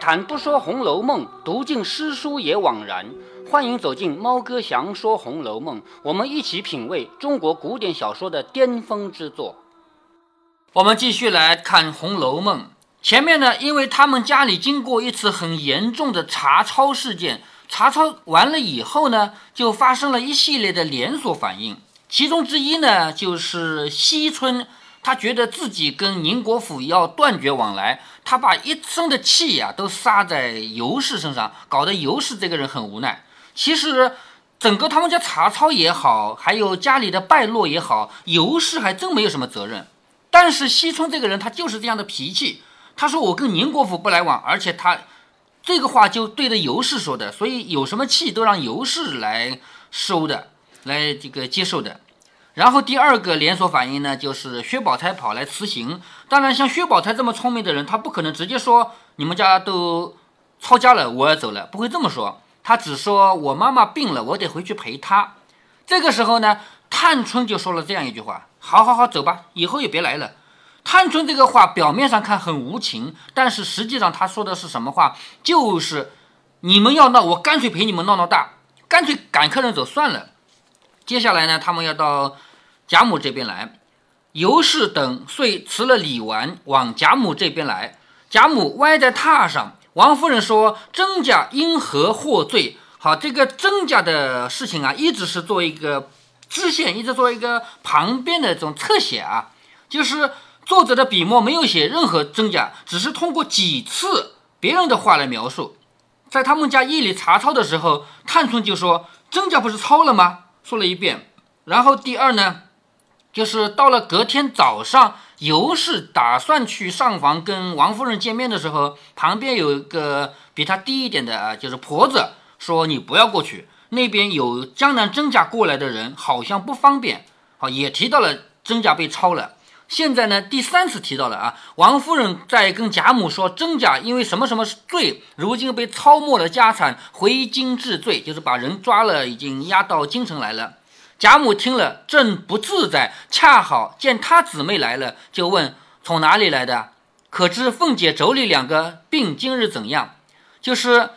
谈不说《红楼梦》，读尽诗书也枉然。欢迎走进猫哥祥说《红楼梦》，我们一起品味中国古典小说的巅峰之作。我们继续来看《红楼梦》。前面呢，因为他们家里经过一次很严重的查抄事件，查抄完了以后呢，就发生了一系列的连锁反应。其中之一呢，就是西村。他觉得自己跟宁国府要断绝往来，他把一生的气呀都撒在尤氏身上，搞得尤氏这个人很无奈。其实，整个他们家查抄也好，还有家里的败落也好，尤氏还真没有什么责任。但是惜春这个人，他就是这样的脾气。他说我跟宁国府不来往，而且他这个话就对着尤氏说的，所以有什么气都让尤氏来收的，来这个接受的。然后第二个连锁反应呢，就是薛宝钗跑来辞行。当然，像薛宝钗这么聪明的人，他不可能直接说你们家都抄家了，我要走了，不会这么说。他只说我妈妈病了，我得回去陪她。这个时候呢，探春就说了这样一句话：“好好好，走吧，以后也别来了。”探春这个话表面上看很无情，但是实际上他说的是什么话？就是你们要闹，我干脆陪你们闹闹大，干脆赶客人走算了。接下来呢，他们要到。贾母这边来，尤氏等遂辞了李纨，往贾母这边来。贾母歪在榻上，王夫人说：“甄家因何获罪？”好，这个甄家的事情啊，一直是做一个支线，一直做一个旁边的这种侧写啊，就是作者的笔墨没有写任何真假，只是通过几次别人的话来描述。在他们家夜里查抄的时候，探春就说：“甄家不是抄了吗？”说了一遍。然后第二呢？就是到了隔天早上，尤氏打算去上房跟王夫人见面的时候，旁边有一个比她低一点的啊，就是婆子说：“你不要过去，那边有江南甄家过来的人，好像不方便。”好，也提到了甄家被抄了。现在呢，第三次提到了啊，王夫人在跟贾母说，甄家因为什么什么罪，如今被抄没了家产，回京治罪，就是把人抓了，已经押到京城来了。贾母听了正不自在，恰好见她姊妹来了，就问从哪里来的？可知凤姐妯娌两个病今日怎样？就是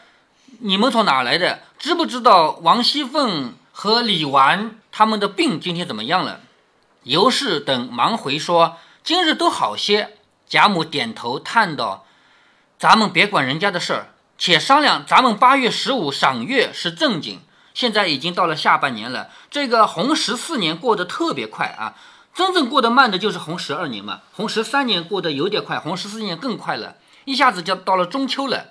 你们从哪来的？知不知道王熙凤和李纨他们的病今天怎么样了？尤氏等忙回说今日都好些。贾母点头叹道：“咱们别管人家的事儿，且商量咱们八月十五赏月是正经。”现在已经到了下半年了，这个红十四年过得特别快啊，真正过得慢的就是红十二年嘛。红十三年过得有点快，红十四年更快了，一下子就到了中秋了。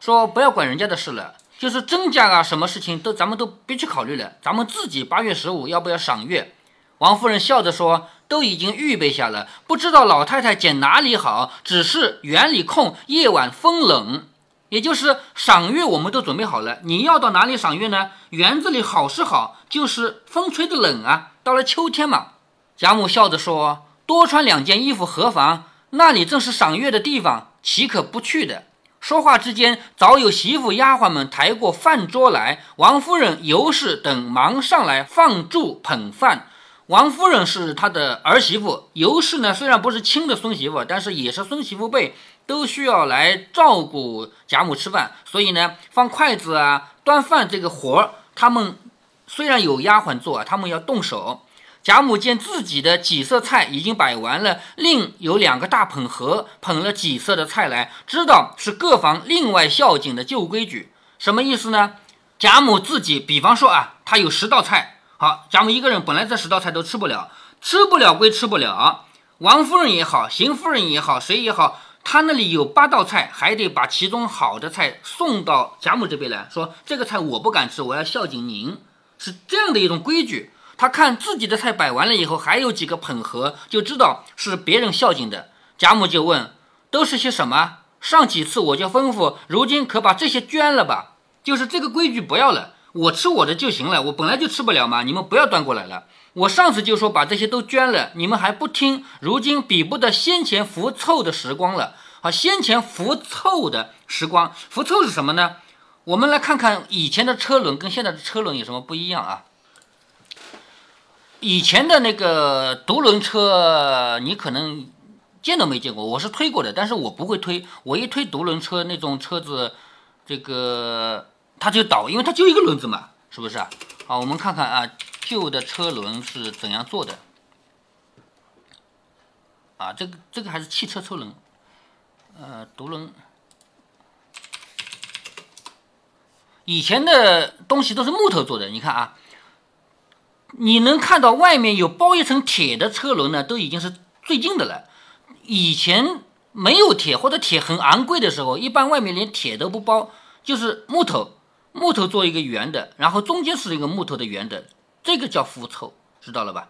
说不要管人家的事了，就是真假啊，什么事情都咱们都别去考虑了，咱们自己八月十五要不要赏月？王夫人笑着说：“都已经预备下了，不知道老太太拣哪里好，只是园里空，夜晚风冷。”也就是赏月，我们都准备好了。你要到哪里赏月呢？园子里好是好，就是风吹的冷啊。到了秋天嘛，贾母笑着说：“多穿两件衣服何妨？那里正是赏月的地方，岂可不去的？”说话之间，早有媳妇丫鬟们抬过饭桌来，王夫人、尤氏等忙上来放箸捧饭。王夫人是她的儿媳妇，尤氏呢虽然不是亲的孙媳妇，但是也是孙媳妇辈。都需要来照顾贾母吃饭，所以呢，放筷子啊、端饭这个活儿，他们虽然有丫鬟做啊，他们要动手。贾母见自己的几色菜已经摆完了，另有两个大捧盒捧了几色的菜来，知道是各房另外孝敬的旧规矩。什么意思呢？贾母自己，比方说啊，她有十道菜，好，贾母一个人本来这十道菜都吃不了，吃不了归吃不了，王夫人也好，邢夫人也好，谁也好。他那里有八道菜，还得把其中好的菜送到贾母这边来说，这个菜我不敢吃，我要孝敬您，是这样的一种规矩。他看自己的菜摆完了以后，还有几个捧盒，就知道是别人孝敬的。贾母就问：“都是些什么？上几次我就吩咐，如今可把这些捐了吧？就是这个规矩不要了，我吃我的就行了。我本来就吃不了嘛，你们不要端过来了。”我上次就说把这些都捐了，你们还不听。如今比不得先前浮凑的时光了。好，先前浮凑的时光，浮凑是什么呢？我们来看看以前的车轮跟现在的车轮有什么不一样啊？以前的那个独轮车，你可能。见都没见过。我是推过的，但是我不会推。我一推独轮车那种车子，这个它就倒，因为它就一个轮子嘛，是不是啊？好，我们看看啊，旧的车轮是怎样做的。啊，这个这个还是汽车车轮，呃，独轮。以前的东西都是木头做的，你看啊，你能看到外面有包一层铁的车轮呢，都已经是最近的了。以前没有铁或者铁很昂贵的时候，一般外面连铁都不包，就是木头，木头做一个圆的，然后中间是一个木头的圆的，这个叫复凑，知道了吧？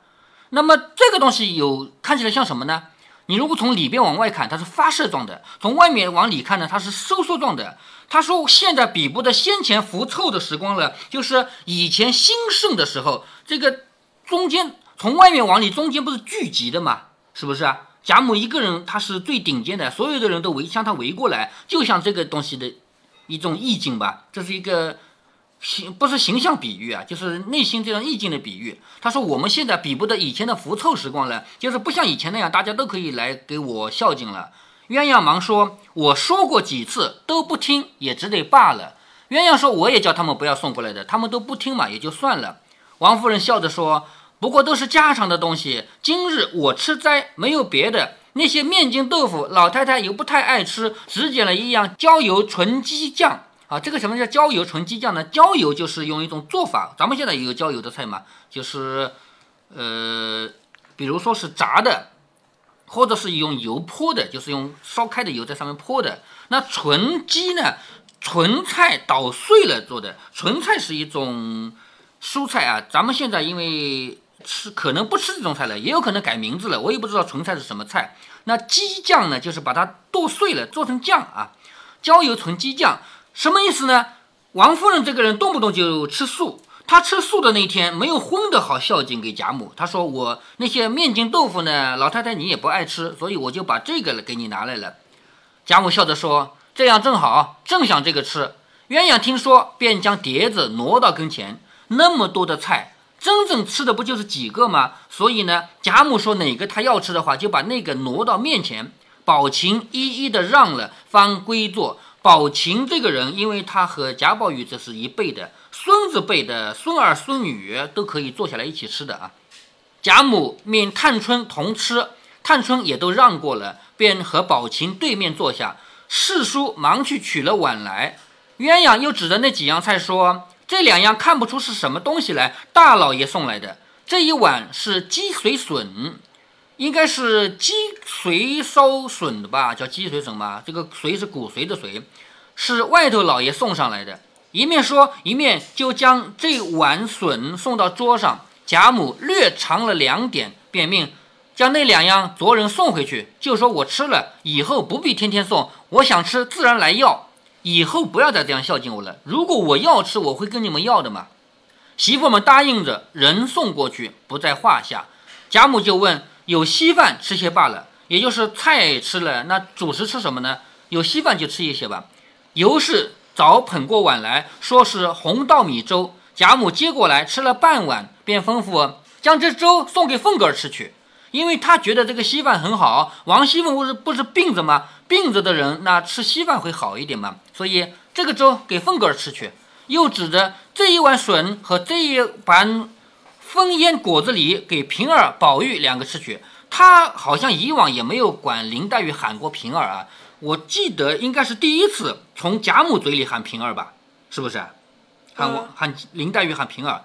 那么这个东西有看起来像什么呢？你如果从里边往外看，它是发射状的；从外面往里看呢，它是收缩状的。他说：“现在比不得先前浮凑的时光了，就是以前兴盛的时候，这个中间从外面往里中间不是聚集的嘛？是不是啊？贾母一个人，他是最顶尖的，所有的人都围向他围过来，就像这个东西的一种意境吧。这是一个。”形不是形象比喻啊，就是内心这种意境的比喻。他说：“我们现在比不得以前的浮凑时光了，就是不像以前那样，大家都可以来给我孝敬了。”鸳鸯忙说：“我说过几次都不听，也只得罢了。”鸳鸯说：“我也叫他们不要送过来的，他们都不听嘛，也就算了。”王夫人笑着说：“不过都是家常的东西，今日我吃斋，没有别的。那些面筋豆腐，老太太又不太爱吃，只捡了一样焦油纯鸡酱。”啊，这个什么叫焦油纯鸡酱呢？焦油就是用一种做法，咱们现在也有焦油的菜嘛，就是，呃，比如说是炸的，或者是用油泼的，就是用烧开的油在上面泼的。那纯鸡呢，纯菜捣碎了做的。纯菜是一种蔬菜啊，咱们现在因为吃可能不吃这种菜了，也有可能改名字了，我也不知道纯菜是什么菜。那鸡酱呢，就是把它剁碎了做成酱啊，焦油纯鸡酱。什么意思呢？王夫人这个人动不动就吃素，她吃素的那天没有荤的好孝敬给贾母。她说：“我那些面筋豆腐呢，老太太你也不爱吃，所以我就把这个给你拿来了。”贾母笑着说：“这样正好，正想这个吃。”鸳鸯听说，便将碟子挪到跟前。那么多的菜，真正吃的不就是几个吗？所以呢，贾母说哪个他要吃的话，就把那个挪到面前。宝琴一一的让了，方归坐。宝琴这个人，因为他和贾宝玉这是一辈的，孙子辈的孙儿孙女都可以坐下来一起吃的啊。贾母命探春同吃，探春也都让过了，便和宝琴对面坐下。四叔忙去取了碗来，鸳鸯又指着那几样菜说：“这两样看不出是什么东西来，大老爷送来的。这一碗是鸡髓笋。”应该是鸡髓烧笋的吧，叫鸡髓笋吧。这个髓是骨髓的髓，是外头老爷送上来的。一面说，一面就将这碗笋送到桌上。贾母略尝了两点，便命将那两样着人送回去，就说我吃了，以后不必天天送。我想吃，自然来要。以后不要再这样孝敬我了。如果我要吃，我会跟你们要的嘛。媳妇们答应着，人送过去，不在话下。贾母就问。有稀饭吃些罢了，也就是菜吃了，那主食吃什么呢？有稀饭就吃一些吧。尤氏早捧过碗来说是红稻米粥，贾母接过来吃了半碗，便吩咐将这粥送给凤哥儿吃去，因为他觉得这个稀饭很好。王熙凤不是不是病着吗？病着的人那吃稀饭会好一点嘛，所以这个粥给凤哥儿吃去。又指着这一碗笋和这一盘。风烟果子狸给平儿、宝玉两个吃去，他好像以往也没有管林黛玉喊过平儿啊，我记得应该是第一次从贾母嘴里喊平儿吧，是不是？喊我喊林黛玉喊平儿，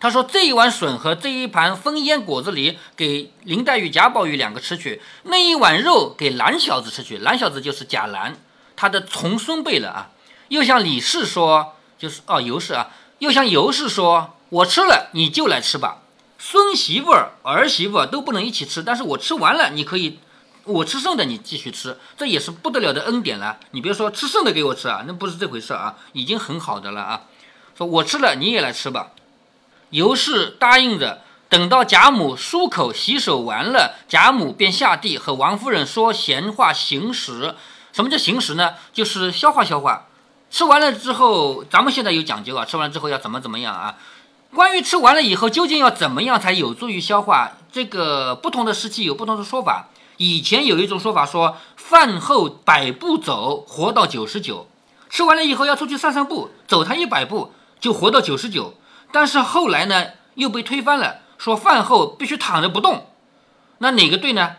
他说这一碗笋和这一盘风烟果子狸给林黛玉、贾宝玉两个吃去，那一碗肉给蓝小子吃去，蓝小子就是贾兰，他的重孙辈了啊。又向李氏说，就是哦尤氏啊，又向尤氏说。我吃了，你就来吃吧。孙媳妇儿、儿媳妇都不能一起吃，但是我吃完了，你可以，我吃剩的你继续吃，这也是不得了的恩典了。你别说吃剩的给我吃啊，那不是这回事啊，已经很好的了啊。说我吃了，你也来吃吧。尤氏答应着，等到贾母漱口洗手完了，贾母便下地和王夫人说闲话行时。什么叫行食呢？就是消化消化。吃完了之后，咱们现在有讲究啊，吃完之后要怎么怎么样啊？关于吃完了以后究竟要怎么样才有助于消化，这个不同的时期有不同的说法。以前有一种说法说，饭后百步走，活到九十九。吃完了以后要出去散散步，走它一百步就活到九十九。但是后来呢，又被推翻了，说饭后必须躺着不动。那哪个对呢？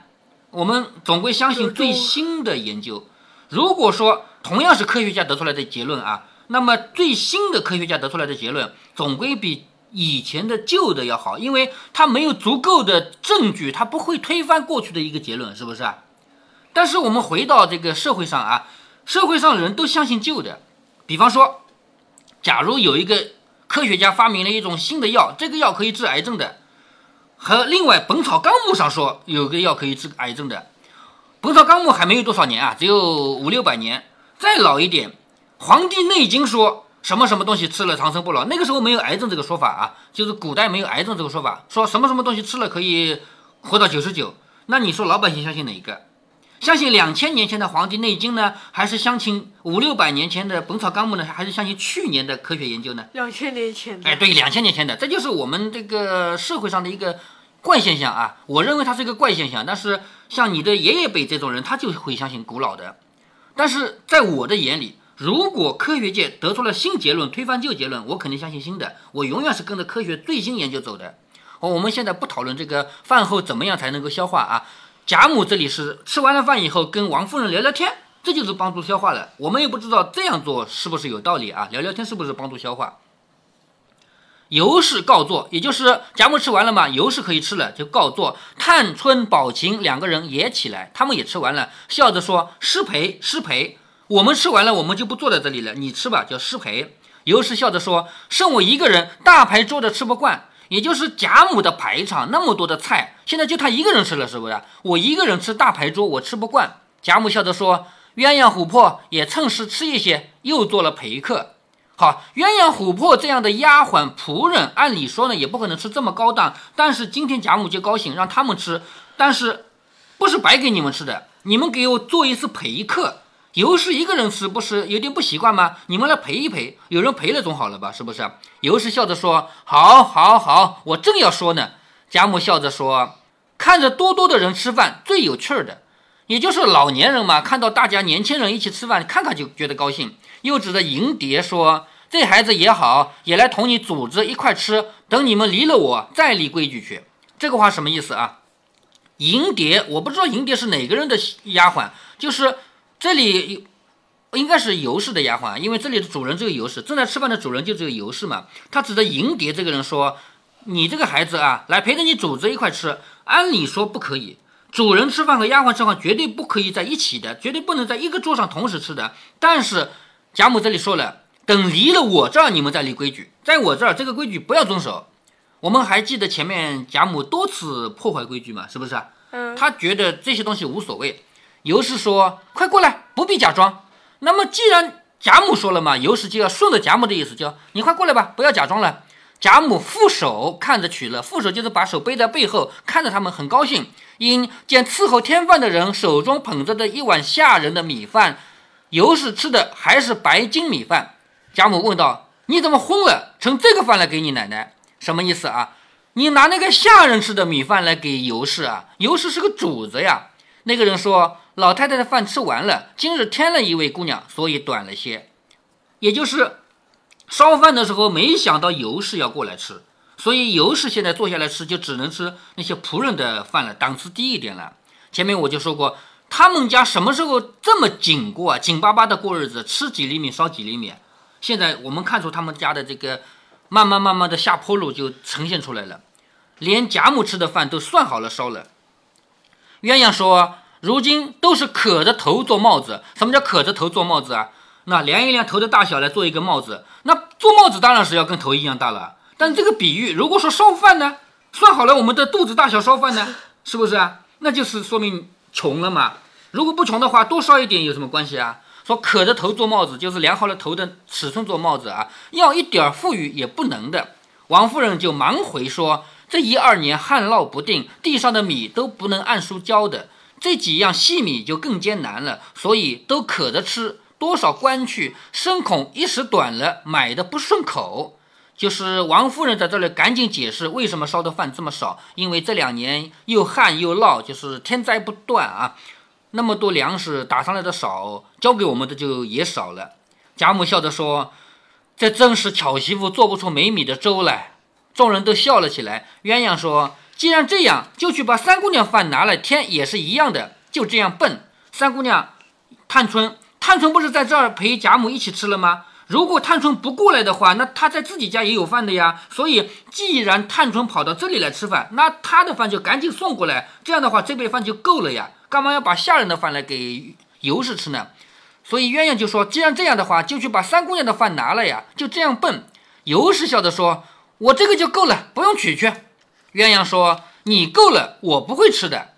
我们总归相信最新的研究。如果说同样是科学家得出来的结论啊，那么最新的科学家得出来的结论总归比以前的旧的要好，因为他没有足够的证据，他不会推翻过去的一个结论，是不是啊？但是我们回到这个社会上啊。社会上人都相信旧的，比方说，假如有一个科学家发明了一种新的药，这个药可以治癌症的，和另外《本草纲目》上说有个药可以治癌症的，《本草纲目》还没有多少年啊，只有五六百年。再老一点，《黄帝内经》说什么什么东西吃了长生不老，那个时候没有癌症这个说法啊，就是古代没有癌症这个说法，说什么什么东西吃了可以活到九十九。那你说老百姓相信哪一个？相信两千年前的《黄帝内经》呢，还是相信五六百年前的《本草纲目》呢，还是相信去年的科学研究呢？两千年前的。哎，对，两千年前的，这就是我们这个社会上的一个怪现象啊。我认为它是一个怪现象，但是像你的爷爷辈这种人，他就会相信古老的。但是在我的眼里，如果科学界得出了新结论，推翻旧结论，我肯定相信新的。我永远是跟着科学最新研究走的。哦，我们现在不讨论这个饭后怎么样才能够消化啊。贾母这里是吃完了饭以后跟王夫人聊聊天，这就是帮助消化了。我们也不知道这样做是不是有道理啊？聊聊天是不是帮助消化？尤氏告坐，也就是贾母吃完了嘛，尤氏可以吃了，就告坐。探春、宝琴两个人也起来，他们也吃完了，笑着说：“失陪，失陪。我们吃完了，我们就不坐在这里了，你吃吧，叫失陪。”尤氏笑着说：“剩我一个人，大排桌的吃不惯。”也就是贾母的排场那么多的菜，现在就他一个人吃了，是不是？我一个人吃大排桌，我吃不惯。贾母笑着说：“鸳鸯琥珀也趁势吃一些，又做了陪客。好，鸳鸯琥珀这样的丫鬟仆人，按理说呢，也不可能吃这么高档。但是今天贾母就高兴，让他们吃，但是不是白给你们吃的，你们给我做一次陪客。”尤氏一个人吃不是有点不习惯吗？你们来陪一陪，有人陪了总好了吧？是不是？尤氏笑着说：“好，好，好，我正要说呢。”贾母笑着说：“看着多多的人吃饭最有趣儿的，也就是老年人嘛，看到大家年轻人一起吃饭，看看就觉得高兴。”又指着银蝶说：“这孩子也好，也来同你组织一块吃。等你们离了我，再立规矩去。”这个话什么意思啊？银蝶，我不知道银蝶是哪个人的丫鬟，就是。这里应该是尤氏的丫鬟，因为这里的主人只有尤氏，正在吃饭的主人就只有尤氏嘛。他指着银蝶这个人说：“你这个孩子啊，来陪着你主子一块吃。按理说不可以，主人吃饭和丫鬟吃饭绝对不可以在一起的，绝对不能在一个桌上同时吃的。但是贾母这里说了，等离了我这儿，你们再立规矩，在我这儿这个规矩不要遵守。我们还记得前面贾母多次破坏规矩嘛，是不是？嗯，他觉得这些东西无所谓。”尤氏说：“快过来，不必假装。那么既然贾母说了嘛，尤氏就要顺着贾母的意思，叫你快过来吧，不要假装了。”贾母负手看着取乐，负手就是把手背在背后，看着他们很高兴。因见伺候添饭的人手中捧着的一碗下人的米饭，尤氏吃的还是白金米饭。贾母问道：“你怎么昏了，盛这个饭来给你奶奶？什么意思啊？你拿那个下人吃的米饭来给尤氏啊？尤氏是个主子呀。”那个人说。老太太的饭吃完了，今日添了一位姑娘，所以短了些。也就是烧饭的时候没想到尤氏要过来吃，所以尤氏现在坐下来吃就只能吃那些仆人的饭了，档次低一点了。前面我就说过，他们家什么时候这么紧过啊？紧巴巴的过日子，吃几厘米烧几厘米。现在我们看出他们家的这个慢慢慢慢的下坡路就呈现出来了，连贾母吃的饭都算好了烧了。鸳鸯说。如今都是可着头做帽子。什么叫可着头做帽子啊？那量一量头的大小来做一个帽子。那做帽子当然是要跟头一样大了。但这个比喻，如果说烧饭呢，算好了我们的肚子大小烧饭呢，是不是啊？那就是说明穷了嘛。如果不穷的话，多烧一点有什么关系啊？说可着头做帽子，就是量好了头的尺寸做帽子啊，要一点富裕也不能的。王夫人就忙回说：这一二年旱涝不定，地上的米都不能按数交的。这几样细米就更艰难了，所以都可着吃。多少官去，深恐一时短了，买的不顺口。就是王夫人在这里赶紧解释为什么烧的饭这么少，因为这两年又旱又涝，就是天灾不断啊，那么多粮食打上来的少，交给我们的就也少了。贾母笑着说：“这真是巧媳妇做不出没米的粥来。”众人都笑了起来。鸳鸯说：“既然这样，就去把三姑娘饭拿来添，也是一样的。就这样笨。三姑娘，探春，探春不是在这儿陪贾母一起吃了吗？”如果探春不过来的话，那她在自己家也有饭的呀。所以，既然探春跑到这里来吃饭，那她的饭就赶紧送过来。这样的话，这杯饭就够了呀。干嘛要把下人的饭来给尤氏吃呢？所以鸳鸯就说：“既然这样的话，就去把三姑娘的饭拿了呀。”就这样笨。尤氏笑着说：“我这个就够了，不用取去。”鸳鸯说：“你够了，我不会吃的。”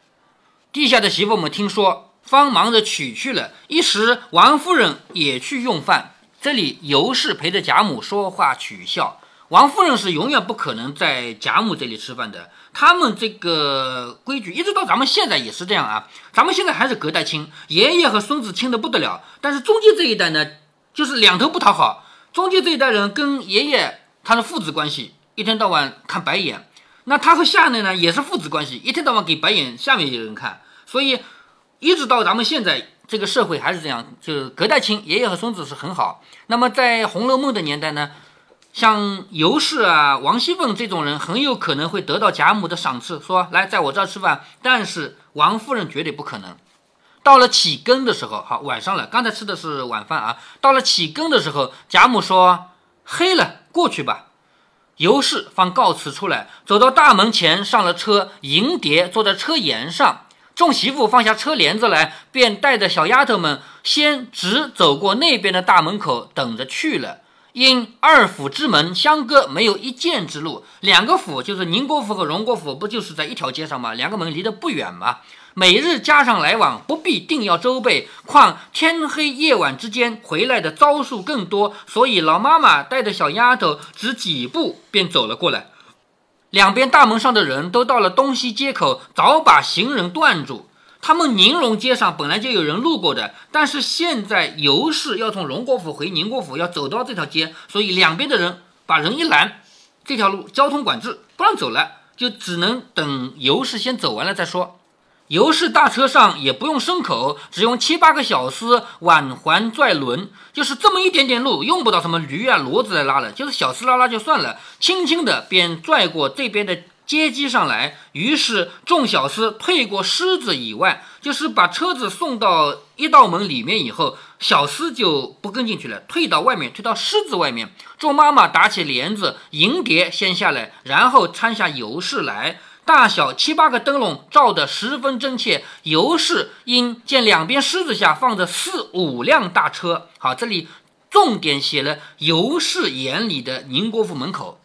地下的媳妇们听说，方忙着取去了。一时，王夫人也去用饭。这里尤氏陪着贾母说话取笑，王夫人是永远不可能在贾母这里吃饭的。他们这个规矩一直到咱们现在也是这样啊。咱们现在还是隔代亲，爷爷和孙子亲的不得了。但是中间这一代呢，就是两头不讨好。中间这一代人跟爷爷他的父子关系，一天到晚看白眼。那他和下面呢也是父子关系，一天到晚给白眼下面一个人看。所以一直到咱们现在。这个社会还是这样，就是隔代亲，爷爷和孙子是很好。那么在《红楼梦》的年代呢，像尤氏啊、王熙凤这种人，很有可能会得到贾母的赏赐，说来在我这儿吃饭。但是王夫人绝对不可能。到了起更的时候，好晚上了，刚才吃的是晚饭啊。到了起更的时候，贾母说：“黑了，过去吧。”尤氏方告辞出来，走到大门前，上了车，迎蝶坐在车沿上。众媳妇放下车帘子来，便带着小丫头们先直走过那边的大门口，等着去了。因二府之门相隔，没有一箭之路。两个府就是宁国府和荣国府，不就是在一条街上吗？两个门离得不远吗？每日加上来往，不必定要周备。况天黑夜晚之间回来的招数更多，所以老妈妈带着小丫头，只几步便走了过来。两边大门上的人都到了东西街口，早把行人断住。他们宁荣街上本来就有人路过的，但是现在尤氏要从荣国府回宁国府，要走到这条街，所以两边的人把人一拦，这条路交通管制，不让走了，就只能等尤氏先走完了再说。尤氏大车上也不用牲口，只用七八个小厮挽环拽轮，就是这么一点点路，用不到什么驴啊骡子来拉了，就是小厮拉拉就算了，轻轻的便拽过这边的接机上来。于是众小厮退过狮子以外，就是把车子送到一道门里面以后，小厮就不跟进去了，退到外面，退到狮子外面。众妈妈打起帘子，迎蝶先下来，然后搀下尤氏来。大小七八个灯笼照得十分真切。尤氏因见两边狮子下放着四五辆大车，好，这里重点写了尤氏眼里的宁国府门口。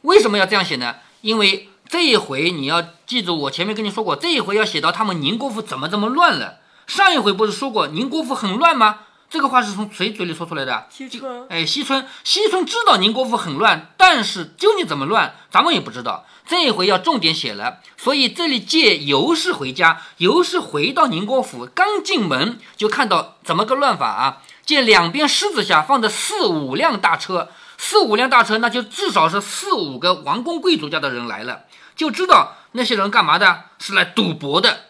为什么要这样写呢？因为这一回你要记住，我前面跟你说过，这一回要写到他们宁国府怎么这么乱了。上一回不是说过宁国府很乱吗？这个话是从谁嘴里说出来的？西春，哎，西村，西村知道宁国府很乱，但是究竟怎么乱，咱们也不知道。这一回要重点写了，所以这里借尤氏回家，尤氏回到宁国府，刚进门就看到怎么个乱法啊？见两边狮子下放着四五辆大车，四五辆大车，那就至少是四五个王公贵族家的人来了，就知道那些人干嘛的？是来赌博的。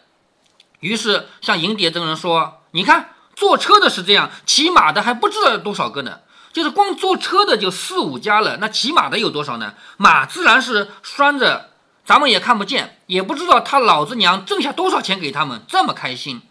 于是向银蝶真人说：“你看。”坐车的是这样，骑马的还不知道有多少个呢。就是光坐车的就四五家了，那骑马的有多少呢？马自然是拴着，咱们也看不见，也不知道他老子娘挣下多少钱给他们，这么开心，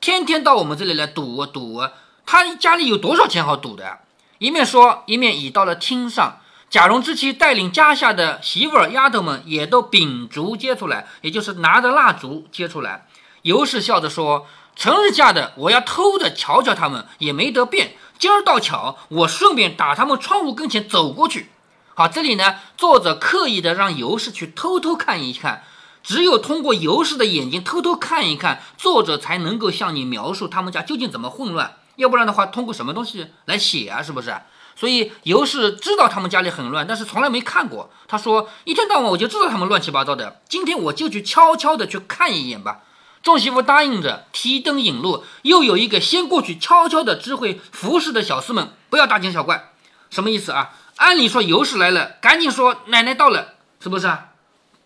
天天到我们这里来赌啊赌啊。他家里有多少钱好赌的？一面说，一面已到了厅上。贾蓉之妻带领家下的媳妇儿、丫头们也都秉烛接出来，也就是拿着蜡烛接出来。尤氏笑着说。成日嫁的，我要偷着瞧瞧他们，也没得变。今儿倒巧，我顺便打他们窗户跟前走过去。好，这里呢，作者刻意的让尤氏去偷偷看一看，只有通过尤氏的眼睛偷偷看一看，作者才能够向你描述他们家究竟怎么混乱。要不然的话，通过什么东西来写啊？是不是？所以尤氏知道他们家里很乱，但是从来没看过。他说，一天到晚我就知道他们乱七八糟的，今天我就去悄悄的去看一眼吧。众媳妇答应着，提灯引路，又有一个先过去悄悄的知会服侍的小厮们，不要大惊小怪。什么意思啊？按理说尤氏来了，赶紧说奶奶到了，是不是啊？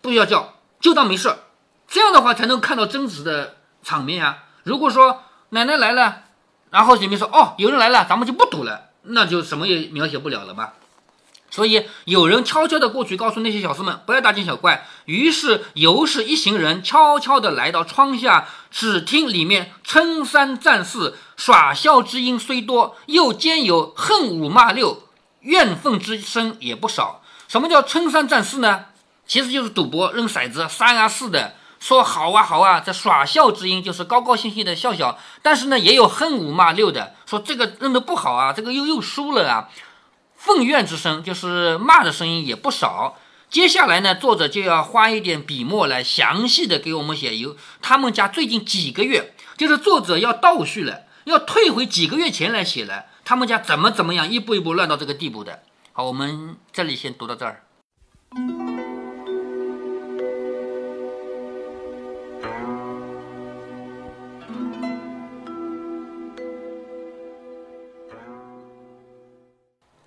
不要叫，就当没事。这样的话才能看到真实的场面呀。如果说奶奶来了，然后里面说哦有人来了，咱们就不赌了，那就什么也描写不了了吧。所以有人悄悄地过去告诉那些小厮们不要大惊小怪。于是尤氏一行人悄悄地来到窗下，只听里面称三赞四，耍笑之音虽多，又兼有恨五骂六，怨愤之声也不少。什么叫称三赞四呢？其实就是赌博扔骰子三啊四的，说好啊好啊，这耍笑之音就是高高兴兴的笑笑。但是呢，也有恨五骂六的，说这个扔的不好啊，这个又又输了啊。愤怨之声就是骂的声音也不少。接下来呢，作者就要花一点笔墨来详细的给我们写有他们家最近几个月，就是作者要倒叙了，要退回几个月前来写了，他们家怎么怎么样，一步一步乱到这个地步的。好，我们这里先读到这儿。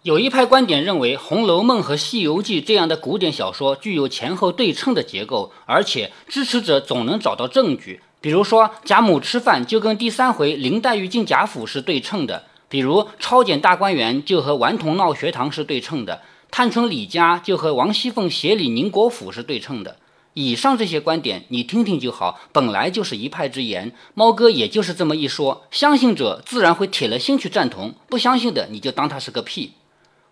有一派观点认为，《红楼梦》和《西游记》这样的古典小说具有前后对称的结构，而且支持者总能找到证据。比如说，贾母吃饭就跟第三回林黛玉进贾府是对称的；比如抄检大观园就和顽童闹学堂是对称的；探春李家就和王熙凤协理宁国府是对称的。以上这些观点你听听就好，本来就是一派之言。猫哥也就是这么一说，相信者自然会铁了心去赞同，不相信的你就当他是个屁。《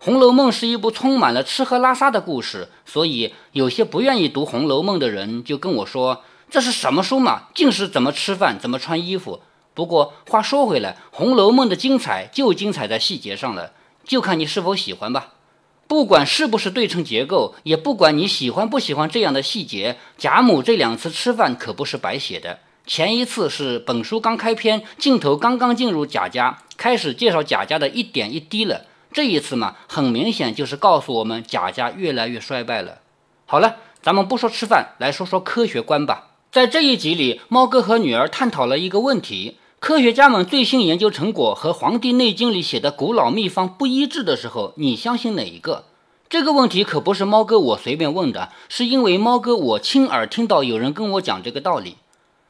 红楼梦》是一部充满了吃喝拉撒的故事，所以有些不愿意读《红楼梦》的人就跟我说：“这是什么书嘛？尽是怎么吃饭、怎么穿衣服。”不过话说回来，《红楼梦》的精彩就精彩在细节上了，就看你是否喜欢吧。不管是不是对称结构，也不管你喜欢不喜欢这样的细节，贾母这两次吃饭可不是白写的。前一次是本书刚开篇，镜头刚刚进入贾家，开始介绍贾家的一点一滴了。这一次嘛，很明显就是告诉我们贾家越来越衰败了。好了，咱们不说吃饭，来说说科学观吧。在这一集里，猫哥和女儿探讨了一个问题：科学家们最新研究成果和《黄帝内经》里写的古老秘方不一致的时候，你相信哪一个？这个问题可不是猫哥我随便问的，是因为猫哥我亲耳听到有人跟我讲这个道理。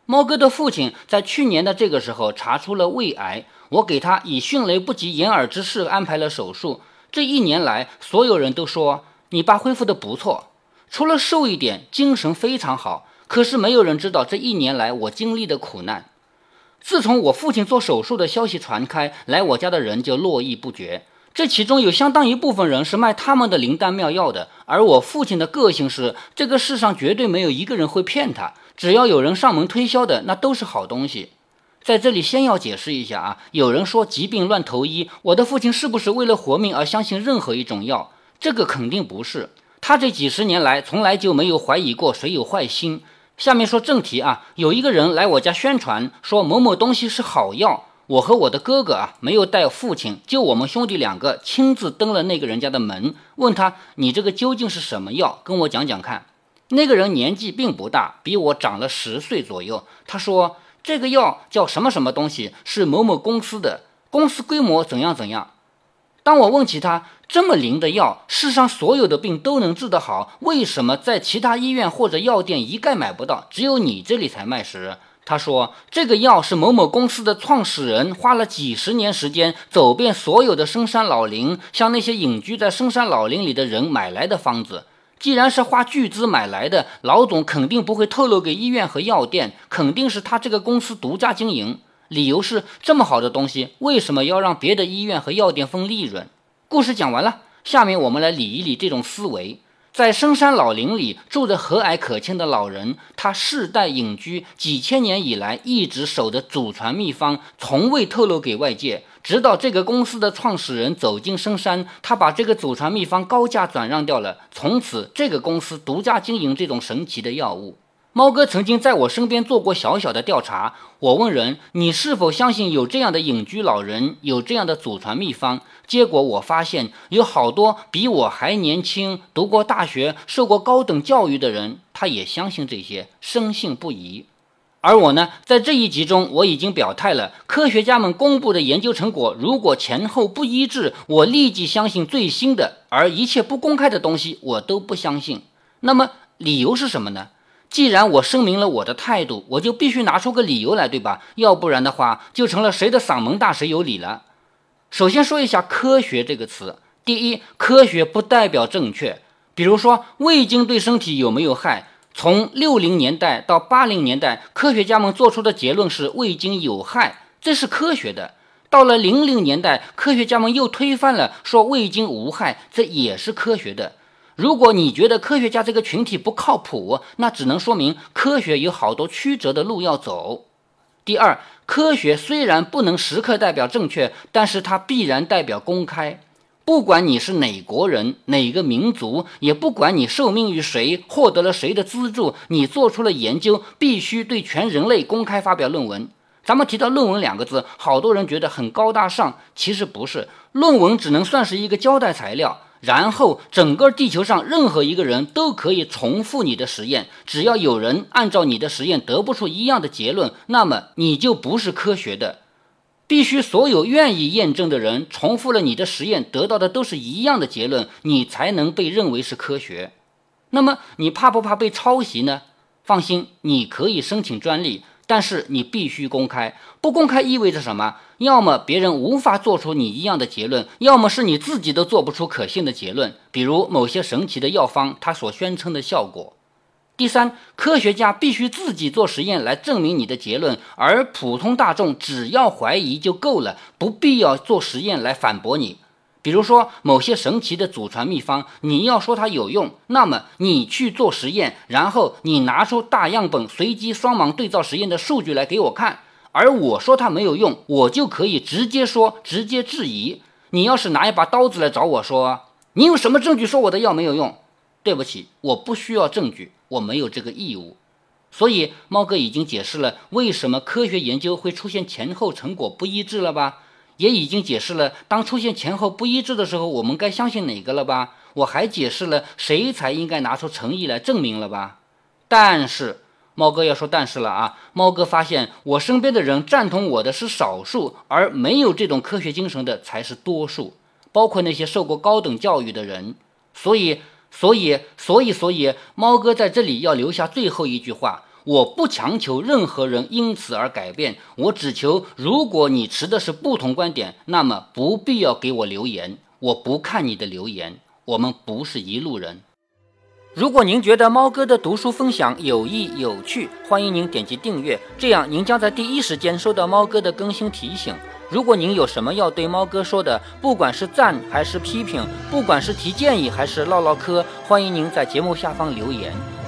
猫哥的父亲在去年的这个时候查出了胃癌。我给他以迅雷不及掩耳之势安排了手术。这一年来，所有人都说你爸恢复的不错，除了瘦一点，精神非常好。可是没有人知道这一年来我经历的苦难。自从我父亲做手术的消息传开，来我家的人就络绎不绝。这其中有相当一部分人是卖他们的灵丹妙药的，而我父亲的个性是：这个世上绝对没有一个人会骗他，只要有人上门推销的，那都是好东西。在这里先要解释一下啊，有人说疾病乱投医，我的父亲是不是为了活命而相信任何一种药？这个肯定不是，他这几十年来从来就没有怀疑过谁有坏心。下面说正题啊，有一个人来我家宣传说某某东西是好药，我和我的哥哥啊没有带父亲，就我们兄弟两个亲自登了那个人家的门，问他你这个究竟是什么药？跟我讲讲看。那个人年纪并不大，比我长了十岁左右。他说。这个药叫什么什么东西？是某某公司的，公司规模怎样怎样？当我问起他，这么灵的药，世上所有的病都能治得好，为什么在其他医院或者药店一概买不到，只有你这里才卖时，他说这个药是某某公司的创始人花了几十年时间，走遍所有的深山老林，向那些隐居在深山老林里的人买来的方子。既然是花巨资买来的，老总肯定不会透露给医院和药店，肯定是他这个公司独家经营。理由是这么好的东西，为什么要让别的医院和药店分利润？故事讲完了，下面我们来理一理这种思维。在深山老林里住着和蔼可亲的老人，他世代隐居，几千年以来一直守着祖传秘方，从未透露给外界。直到这个公司的创始人走进深山，他把这个祖传秘方高价转让掉了，从此这个公司独家经营这种神奇的药物。猫哥曾经在我身边做过小小的调查。我问人：“你是否相信有这样的隐居老人，有这样的祖传秘方？”结果我发现，有好多比我还年轻、读过大学、受过高等教育的人，他也相信这些，深信不疑。而我呢，在这一集中我已经表态了，科学家们公布的研究成果如果前后不一致，我立即相信最新的，而一切不公开的东西我都不相信。那么理由是什么呢？既然我声明了我的态度，我就必须拿出个理由来，对吧？要不然的话，就成了谁的嗓门大谁有理了。首先说一下“科学”这个词，第一，科学不代表正确。比如说，味精对身体有没有害？从六零年代到八零年代，科学家们做出的结论是味精有害，这是科学的。到了零零年代，科学家们又推翻了，说味精无害，这也是科学的。如果你觉得科学家这个群体不靠谱，那只能说明科学有好多曲折的路要走。第二，科学虽然不能时刻代表正确，但是它必然代表公开。不管你是哪国人、哪个民族，也不管你受命于谁、获得了谁的资助，你做出了研究，必须对全人类公开发表论文。咱们提到“论文”两个字，好多人觉得很高大上，其实不是。论文只能算是一个交代材料，然后整个地球上任何一个人都可以重复你的实验，只要有人按照你的实验得不出一样的结论，那么你就不是科学的。必须所有愿意验证的人重复了你的实验，得到的都是一样的结论，你才能被认为是科学。那么你怕不怕被抄袭呢？放心，你可以申请专利，但是你必须公开。不公开意味着什么？要么别人无法做出你一样的结论，要么是你自己都做不出可信的结论。比如某些神奇的药方，它所宣称的效果。第三，科学家必须自己做实验来证明你的结论，而普通大众只要怀疑就够了，不必要做实验来反驳你。比如说某些神奇的祖传秘方，你要说它有用，那么你去做实验，然后你拿出大样本随机双盲对照实验的数据来给我看，而我说它没有用，我就可以直接说，直接质疑。你要是拿一把刀子来找我说，你有什么证据说我的药没有用？对不起，我不需要证据。我没有这个义务，所以猫哥已经解释了为什么科学研究会出现前后成果不一致了吧？也已经解释了当出现前后不一致的时候，我们该相信哪个了吧？我还解释了谁才应该拿出诚意来证明了吧？但是猫哥要说但是了啊！猫哥发现我身边的人赞同我的是少数，而没有这种科学精神的才是多数，包括那些受过高等教育的人，所以。所以，所以，所以，猫哥在这里要留下最后一句话：我不强求任何人因此而改变，我只求，如果你持的是不同观点，那么不必要给我留言，我不看你的留言，我们不是一路人。如果您觉得猫哥的读书分享有益有趣，欢迎您点击订阅，这样您将在第一时间收到猫哥的更新提醒。如果您有什么要对猫哥说的，不管是赞还是批评，不管是提建议还是唠唠嗑，欢迎您在节目下方留言。